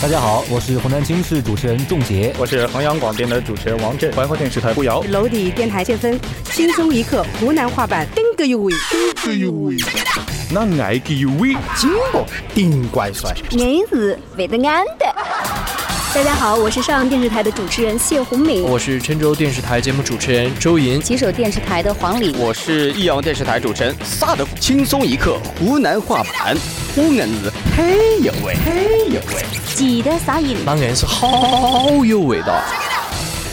大家好，我是湖南经视主持人仲杰，我是衡阳广电的主持人王震，怀化电视台胡瑶，娄底电台谢芬，轻松一刻湖南话版，顶个有味，顶个有味，那爱个有味，金箔顶怪帅，硬是为得安的。大家好，我是上阳电视台的主持人谢红敏，我是郴州电视台节目主持人周莹，吉首电视台的黄礼，我是益阳电视台主持人萨德，轻松一刻湖南话版，我硬是很有味，很有味，记得撒盐，那硬是好有味道。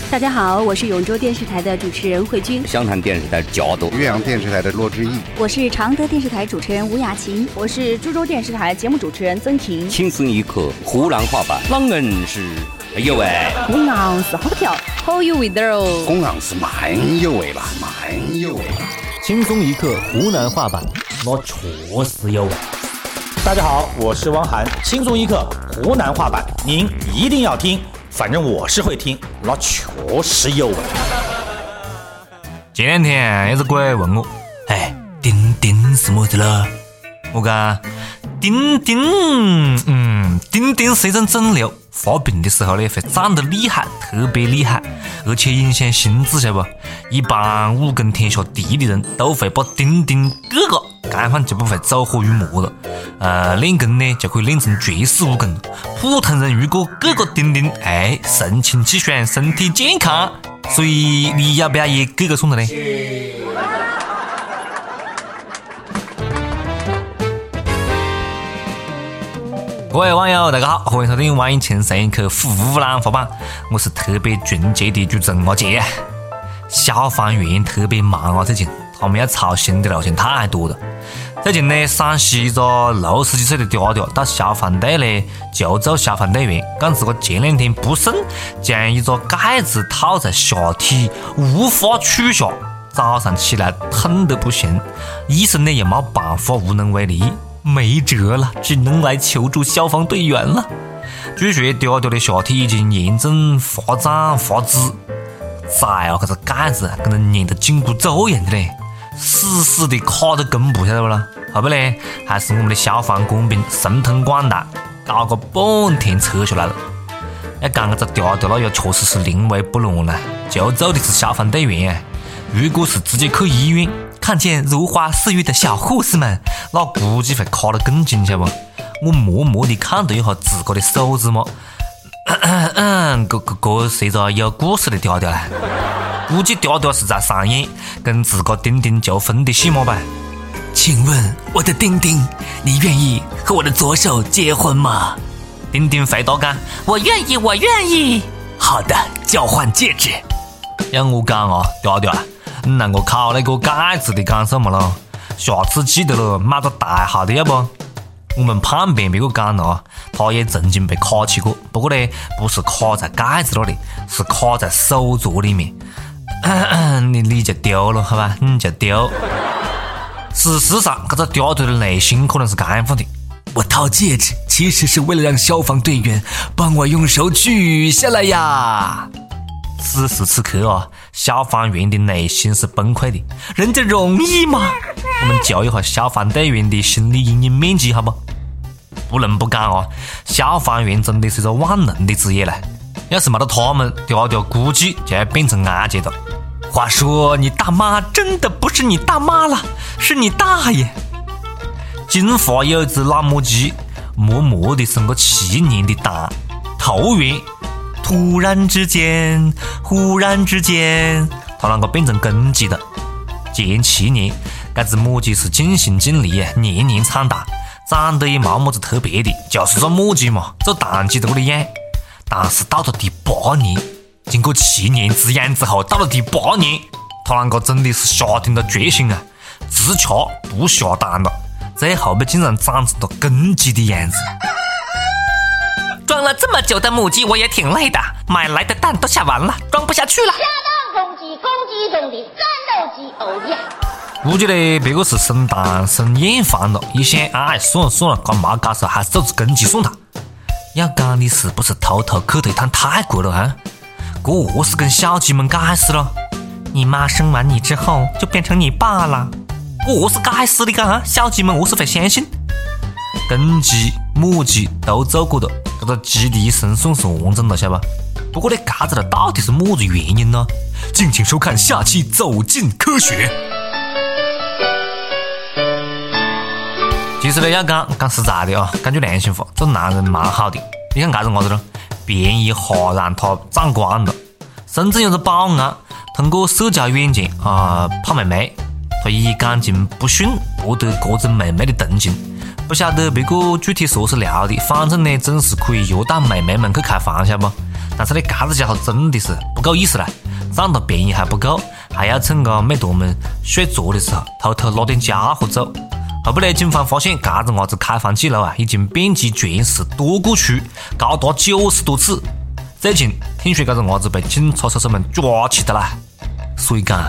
大家好，我是永州电视台的主持人慧君，湘潭电视台的焦多，岳阳电视台的骆志毅，我是常德电视台主持人吴雅琴，我是株洲电视台节目主持人曾婷。轻松一刻湖南话版，啷硬是有味，我硬是好跳，好有味道哦，我硬是蛮有味吧，蛮有味。轻松一刻湖南话版，我确实有味。大家好，我是汪涵，轻松一刻湖南话版，您一定要听。反正我是会听，那确实有味。前两天有只鬼问我：“哎，钉钉是么子了？”我讲：“钉钉，嗯，钉钉是一种肿瘤，发病的时候呢会长得厉害，特别厉害，而且影响心智，晓得不？一般武功天下第一的人都会把钉钉割个。”干饭就不会走火入魔了，呃，练功呢就可以练成绝世武功。普通人如果割个钉钉，哎，神清气爽，身体健康。所以你要不要也割个送的呢？各位网友，大家好，欢迎收听《网易轻松一刻湖南话版》，我是特别纯洁的主持人阿杰。消防员特别忙啊，最近他们要操心的路线太多了。最近呢，陕西一个六十几岁的嗲嗲到消防队呢求助消防队员，讲自个前两天不慎将一个盖子套在下体，无法取下，早上起来痛得不行，医生呢也没办法，无能为力，没辙了，只能来求助消防队员了。据说嗲嗲的下体已经严重发胀发紫，在啊，这个盖子跟那粘得紧箍咒一样的嘞。死死的卡到根部，晓得不啦？后边呢，还是我们的消防官兵神通广大，搞个半天扯下来了。要讲个这调调，那也确实是临危不乱了。救助的是消防队员！如果是直接去医院，看见如花似玉的小护士们，那估计会卡得更紧，晓得不？我默默地看了一下自个的手指嘛，嗯嗯，这这这是一个有故事的调调啦。估计嗲嗲是在上演跟自个丁丁求婚的戏码吧？请问我的丁丁，你愿意和我的左手结婚吗？丁丁回答讲：我愿意，我愿意。好的，交换戒指。要我讲啊，嗲嗲，你让我考那个盖子的干什么咯？下次记得了，买个大号的要不？我们旁边别个讲了啊，他也曾经被卡起过，不过呢，不是卡在盖子那里，是卡在手镯里面。你你就丢了，好吧，你就丢。事实上，这个刁头的内心可能是这样的：我套戒指其实是为了让消防队员帮我用手取下来呀。此时此刻啊，消防员的内心是崩溃的。人家容易吗？我们教一下消防队员的心理阴影面积，好不？不能不讲啊，消防员真的是个万能的职业嘞。要是没得他们，嗲嗲估计就要变成安杰了。话说，你大妈真的不是你大妈了，是你大爷。金华有一只老母鸡，默默地生个七年的蛋。突然，突然之间，忽然之间，它啷个变成公鸡的？前七年，这只母鸡是尽心尽力，年年产蛋，长得也没么子特别的，就是个母鸡嘛，做蛋鸡的个的样。但是到了第八年，经过七年滋养之后，到了第八年，他啷个真的是下定了决心啊，只吃不下蛋了，最后面竟然长成了公鸡的样子。装了这么久的母鸡，我也挺累的，买来的蛋都下完了，装不下去了。下蛋公鸡，公鸡中的战斗机，哦耶！估计呢，别个是生蛋生厌烦了，一想，哎，算了算了，干嘛搞事，还是做只公鸡算了。要讲你是不是偷偷去了一趟泰国了啊？这何是跟小鸡们解释了？你妈生完你之后就变成你爸了？这何是解释的噶？小鸡们何是会相信？公鸡、母鸡都做过的，这个基地生算是完整了，晓得不？不过呢，嘎子了到底是么子原因呢？敬请收看下期《走进科学》。其实呢，要讲讲实在的啊，讲句良心话，这男人蛮好的。你看嘎子伢子咯，便宜哈让他长光了。深圳有个保安通过社交软件啊泡妹妹，他以感情不顺博得各种妹妹的同情。不晓得别个具体说是聊的，反正呢，总是可以约到妹妹们去开房，晓得不？但是呢，嘎子家伙真的是不够意思啦，占他便宜还不够，还要趁个妹坨们睡着的时候偷偷拿点家伙走。后来，警方发现嘎子伢子开房记录啊，已经遍及全市多个区，高达九十多次。最近听说嘎子伢子被警察叔叔们抓起的啦。所以讲，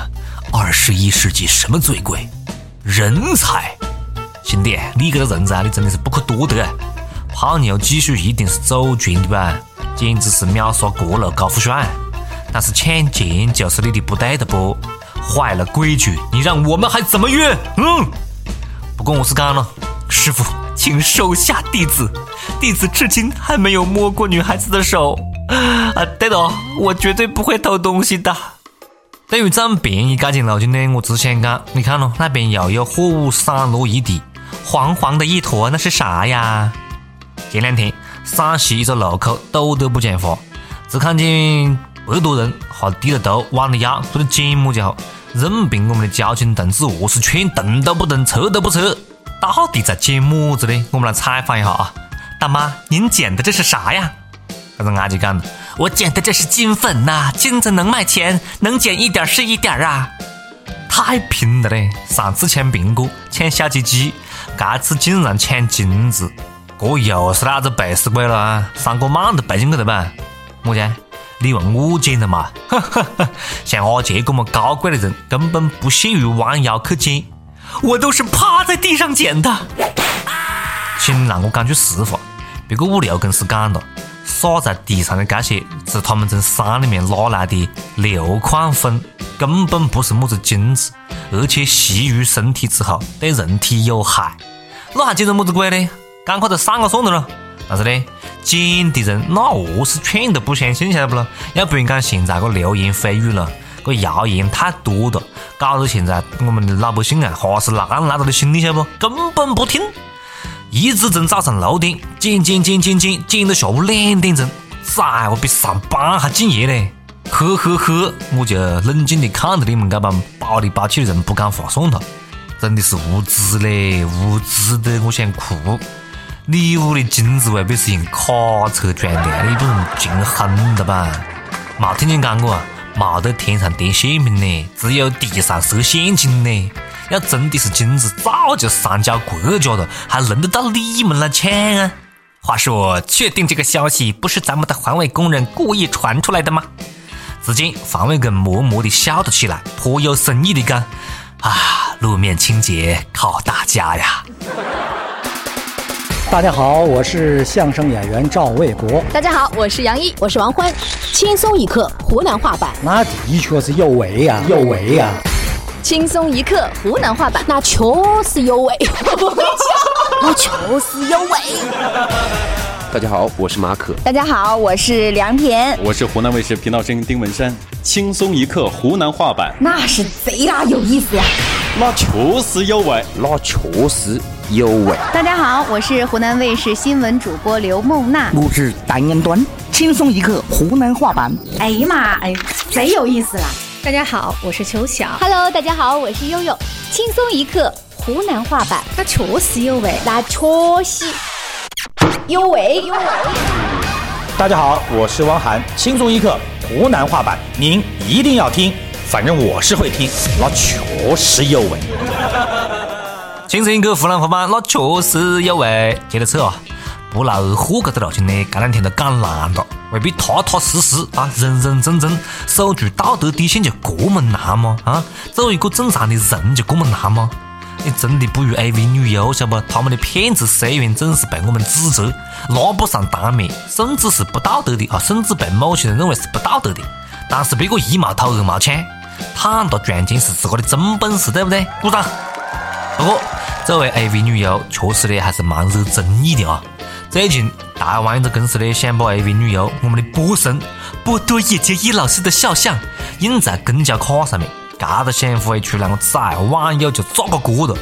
二十一世纪什么最贵？人才。兄弟，你这个人才，你真的是不可多得。泡妞技术一定是祖传的吧？简直是秒杀各路高富帅，但是抢钱就是你的不对的不，坏了规矩，你让我们还怎么约？嗯，不过我是讲了，师傅，请收下弟子，弟子至今还没有摸过女孩子的手。啊，对了，我绝对不会偷东西的。对于占便宜这件路径呢，我只想讲，你看咯，那边又有货物散落一地，黄黄的一坨，那是啥呀？前两天。陕西一个路口堵得不像话，只看见百多人哈低着头弯着腰做的剪么家伙，任凭我们的交警同志何是劝，动都不动，撤都不撤，到底在捡么子呢？我们来采访一下啊，大妈，您捡的这是啥呀？这个阿姐讲的，我捡的这是金粉呐，金子能卖钱，能捡一点是一点啊，太拼了嘞！上次抢苹果，抢小鸡鸡，这次竟然抢金子。这又是哪子背死鬼了啊？三个 mạng 都背进去了吧？么子？你问我捡的嘛？像阿杰这么高贵的人，根本不屑于弯腰去捡，我都是趴在地上捡的。请让我讲句实话，别个物流公司讲了，洒在地上的这些是他们从山里面拉来的硫矿粉，根本不是么子金子，而且吸入身体之后对人体有害，那还捡成么子鬼呢？赶快就散了算了咯！但是呢，捡的人那何是劝都不相信，晓得不咯？要不然讲现在个流言蜚语了，个谣言太多了，搞得现在我们的老百姓啊，哈是烂烂到的心里，晓得不？根本不听，一直从早上六点捡捡捡捡捡，捡到下午两点钟，崽我比上班还敬业嘞！呵呵呵，我就冷静的看着你们这帮宝里宝气的人不讲话算了，真的是无知嘞，无知的我想哭。你屋的金子未必是用卡车装的，你不能穷昏了吧？没听见讲过啊？没得天上掉馅饼嘞，只有地上设陷阱呢。要真的是金子，早就上交国家了，还轮得到你们来抢啊？话说，确定这个消息不是咱们的环卫工人故意传出来的吗？只见环卫工默默地笑了起来，颇有深意的讲：“啊，路面清洁靠大家呀。”大家好，我是相声演员赵卫国。大家好，我是杨一，我是王欢。轻松一刻湖南话版，那的确是有为呀，有为呀。轻松一刻湖南话版，那确实有味。那确实有味。大家好，我是马可。大家好，我是梁田。我是湖南卫视频道声音丁文山。轻松一刻湖南话版，那是贼拉有意思呀。那确实有味，那确实。有味。大家好，我是湖南卫视新闻主播刘梦娜。我是单言端，轻松一刻湖南话版。哎呀妈，哎，贼有意思啦！大家好，我是秋晓。Hello，大家好，我是悠悠。轻松一刻湖南话版，那确实有味，那确实有味有味。大家好，我是汪涵。轻松一刻湖南话版，您一定要听，反正我是会听，那确实有味。轻松一刻湖南话版，那确实有味。接着扯啊，不劳而获这个路径呢，这两天都讲烂了。未必踏踏实实啊，认认真真守住道德底线就这么难吗？啊，做一个正常的人就这么难吗？你真的不如 AV 女优，晓得不？他们的骗子虽然总是被我们指责，拉不上台面，甚至是不道德的啊，甚至被某些人认为是不道德的。但是别个一毛偷二毛抢，躺着赚钱是自个的真本事，对不对？鼓掌。不过，作为 AV 女优，确实呢还是蛮惹争议的啊。最近台湾一个公司呢，想把 AV 女优我们的波神波多野结衣老师的肖像印在公交卡上面，这个想法一出来，我崽，网友就炸个锅了。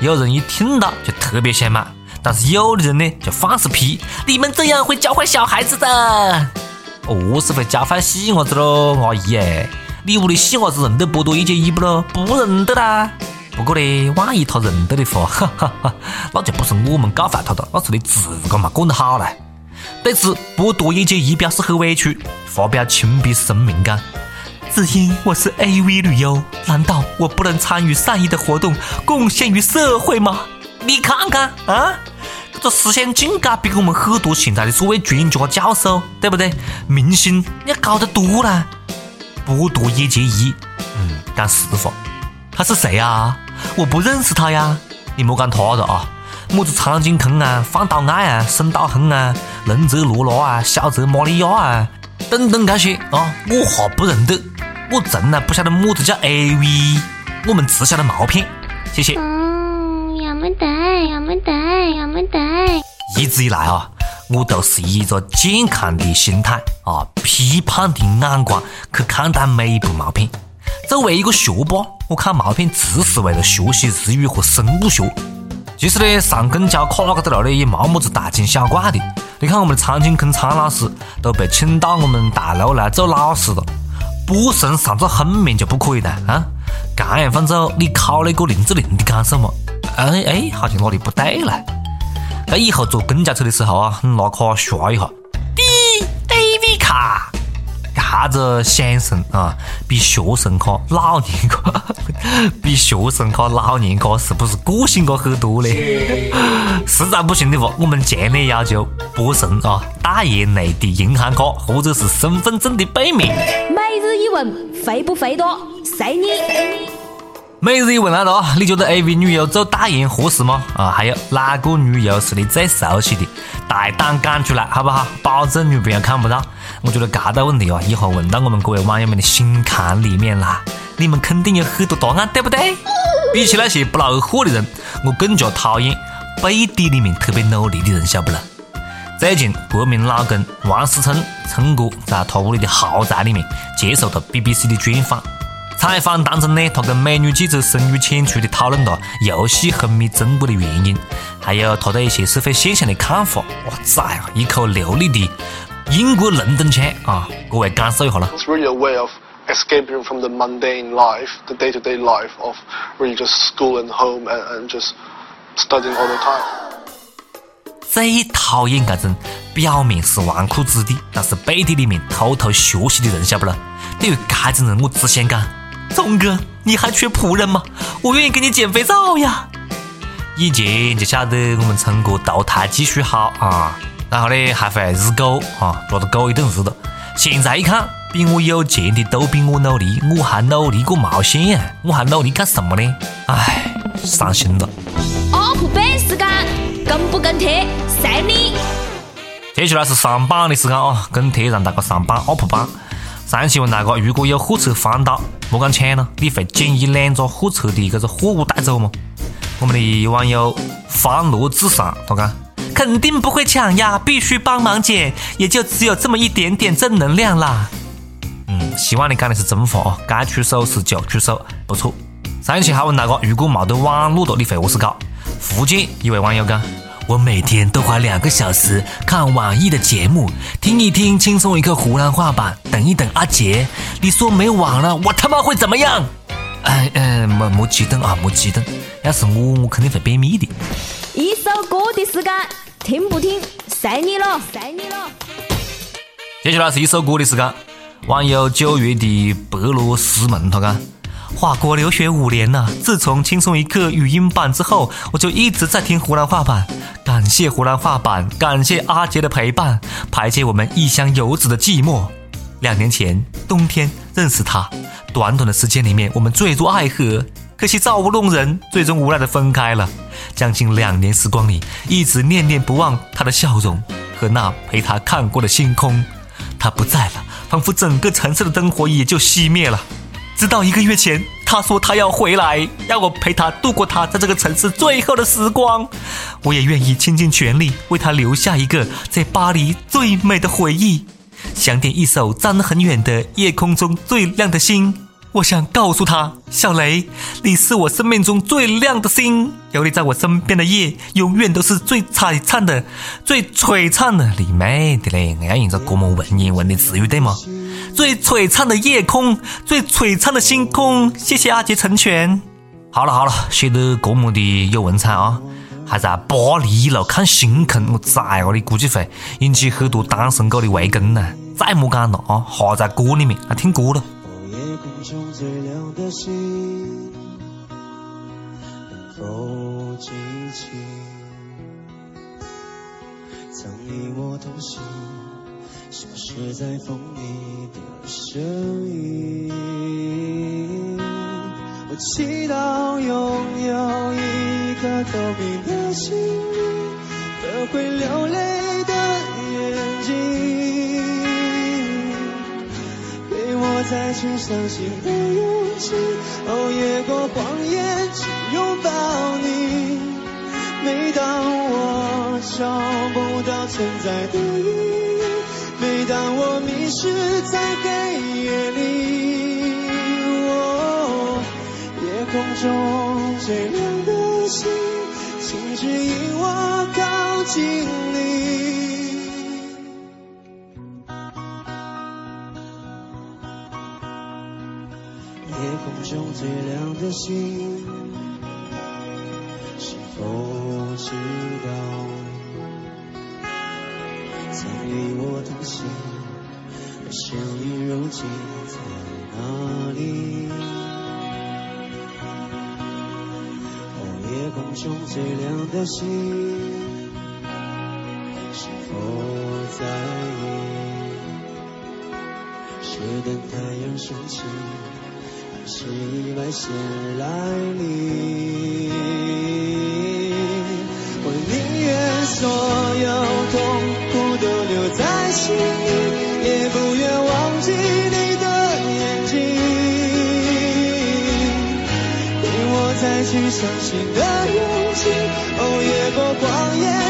有人一听到就特别想买，但是有的人呢就放肆批，你们这样会教坏小孩子的。哦，是会教坏细伢子喽，阿姨，你屋里细伢子认得波多野结衣不咯？不认得啦。不过呢，万一他认得的话，哈哈哈，那就不是我们教坏他的，那是你自个嘛管得好嘞。对此，波多野结衣表示很委屈，发表亲笔声明讲：只因我是 AV 女优，难道我不能参与善意的活动，贡献于社会吗？你看看啊，这思想境界比我们很多现在的所谓专家教授，对不对？明星要高得多啦。波多野结一，嗯，讲实话。他是谁啊？我不认识他呀！你莫讲他了啊，么子苍井空啊、范岛爱啊、沈岛亨啊、龙泽罗拉啊、小泽玛利亚啊等等这些啊，我哈不认得。我从来不晓得么子叫 AV，我们只晓得毛片。谢谢。嗯，要么得，要么得，要么得。一直以来啊，我都是以一个健康的心态啊、批判的眼光去看待每一部毛片。作为一个学霸，我看毛片只是为了学习日语和生物学。其实呢，上公交卡搿头呢也没么子大惊小怪的。你看我们的苍井空苍老师都被请到我们大陆来做老师了，不神上这封面就不可以了啊！这样放走，你考那个林志玲的感受吗？哎哎，好像哪里不对了。那以后坐公交车的时候啊，拿卡刷一下，滴 AV 卡。啥子先生啊？比学生卡、老年卡，比学生卡、老年卡是不是个性卡很多嘞？实在不行的话，我们强烈要求博神啊，代言内地银行卡或者是身份证的背面。每日一问，肥不肥多？随你。每日一问来了，你觉得 AV 女优做代言合适吗？啊，还有哪个女优是你最熟悉的？大胆讲出来，好不好？保证女朋友看不到。我觉得这个问题啊，以后问到我们各位网友们的心坎里面啦，你们肯定有很多答案，对不对？比起那些不劳而获的人，我更加讨厌背地里面特别努力的人，晓不啦？最近，国民老公王思聪聪哥在他屋里的豪宅里面接受了 BBC 的专访。采访当中呢，他跟美女记者深入浅出的讨论了游戏昏迷中国的原因，还有他对一些社会现象的看法。哇塞啊，一口流利的英国伦敦腔啊，各位感受一下啦。It's really a way of escaping from the mundane life, the day-to-day life of really just school and home and and just studying all the time. 最讨厌这种表面是纨绔子弟，但是背地里面偷偷学习的人，晓不啦？对于这种人，我只想讲。聪哥，你还缺仆人吗？我愿意给你减肥皂呀。以前就晓得我们聪哥投胎技术好啊，然后呢还会日狗啊，抓着狗一顿日的。现在一看，比我有钱的都比我努力，我还努力个毛线啊？我还努力干什么呢？唉，伤心了。阿普贝时间，跟不跟贴，随你。接下来是上班的时间啊，跟贴让大家上班 UP 榜。上期问大家，如果有货车翻倒，莫敢抢了，你会捡一两个货车的这个货物带走吗？我们的网友方罗智商他讲肯定不会抢呀，必须帮忙捡，也就只有这么一点点正能量啦。嗯，希望你讲的是真话哦，该出手时就出手，不错。上一期还问大家，如果没得网络了，你会何是搞？福建一位网友讲。我每天都花两个小时看网易的节目，听一听轻松一刻湖南话版，等一等阿杰。你说没网了，我他妈会怎么样？哎哎，莫莫激动啊，莫激动。要是我，我肯定会便秘的。一首歌的时间，听不听随你了，随你了。接下来是一首歌的时间。网友九月的白罗斯梦他讲。华国留学五年了，自从轻松一刻语音版之后，我就一直在听湖南话版。感谢湖南话版，感谢阿杰的陪伴，排解我们异乡游子的寂寞。两年前冬天认识他，短短的时间里面，我们坠入爱河，可惜造物弄人，最终无奈的分开了。将近两年时光里，一直念念不忘他的笑容和那陪他看过的星空。他不在了，仿佛整个城市的灯火也就熄灭了。直到一个月前。他说他要回来，要我陪他度过他在这个城市最后的时光。我也愿意倾尽全力为他留下一个在巴黎最美的回忆。想点一首站得很远的夜空中最亮的星。我想告诉他，小雷，你是我生命中最亮的星，有你在我身边的夜，永远都是最璀璨的、最璀璨的。你妹的嘞！我要用这这么文言文的词语对吗？最璀璨的夜空，最璀璨的星空。谢谢阿杰成全。好了好了，写得这么的有文采啊，还在巴黎一路看星空，我崽哦，你估计会引起很多单身狗的围攻呢。再莫讲了啊，哈在歌里面来听歌了。夜空中最亮的星，能否记起曾与我同行，消失在风里的身影？我祈祷拥有一颗透明的心灵和会流泪的眼睛。给我再去相信的勇气，哦，越过谎言去拥抱你。每当我找不到存在的意义，当我迷失在黑夜里，哦，夜空中最亮的星，请指引我靠近你。夜空中最亮的星，是否知道曾与我同行的相遇如今在哪里？哦，夜空中最亮的星，是否在意？是等太阳升起？还是意外先来临。相信的勇气，哦，越过谎言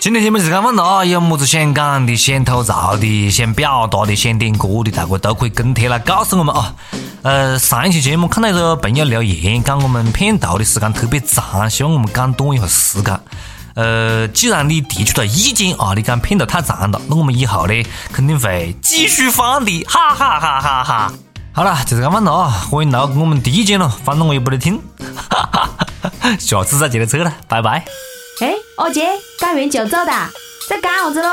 今天节目就是这样了啊！有么子想讲的、想吐槽的、想表达的、想点歌的，大家都可以跟帖来告诉我们啊！呃，上一期节目看到一个朋友留言，讲我们片头的时间特别长，希望我们讲短一下时间。呃，既然你提出了意见啊，你讲片头太长了，那我们以后呢肯定会继续放的，哈哈哈哈哈！好了，就是这样了啊！欢迎来给我们提意见了，反正我也不得听，哈哈哈！下次再接着扯了，拜拜。哎，二姐，干完酒走的，在干啥子喽？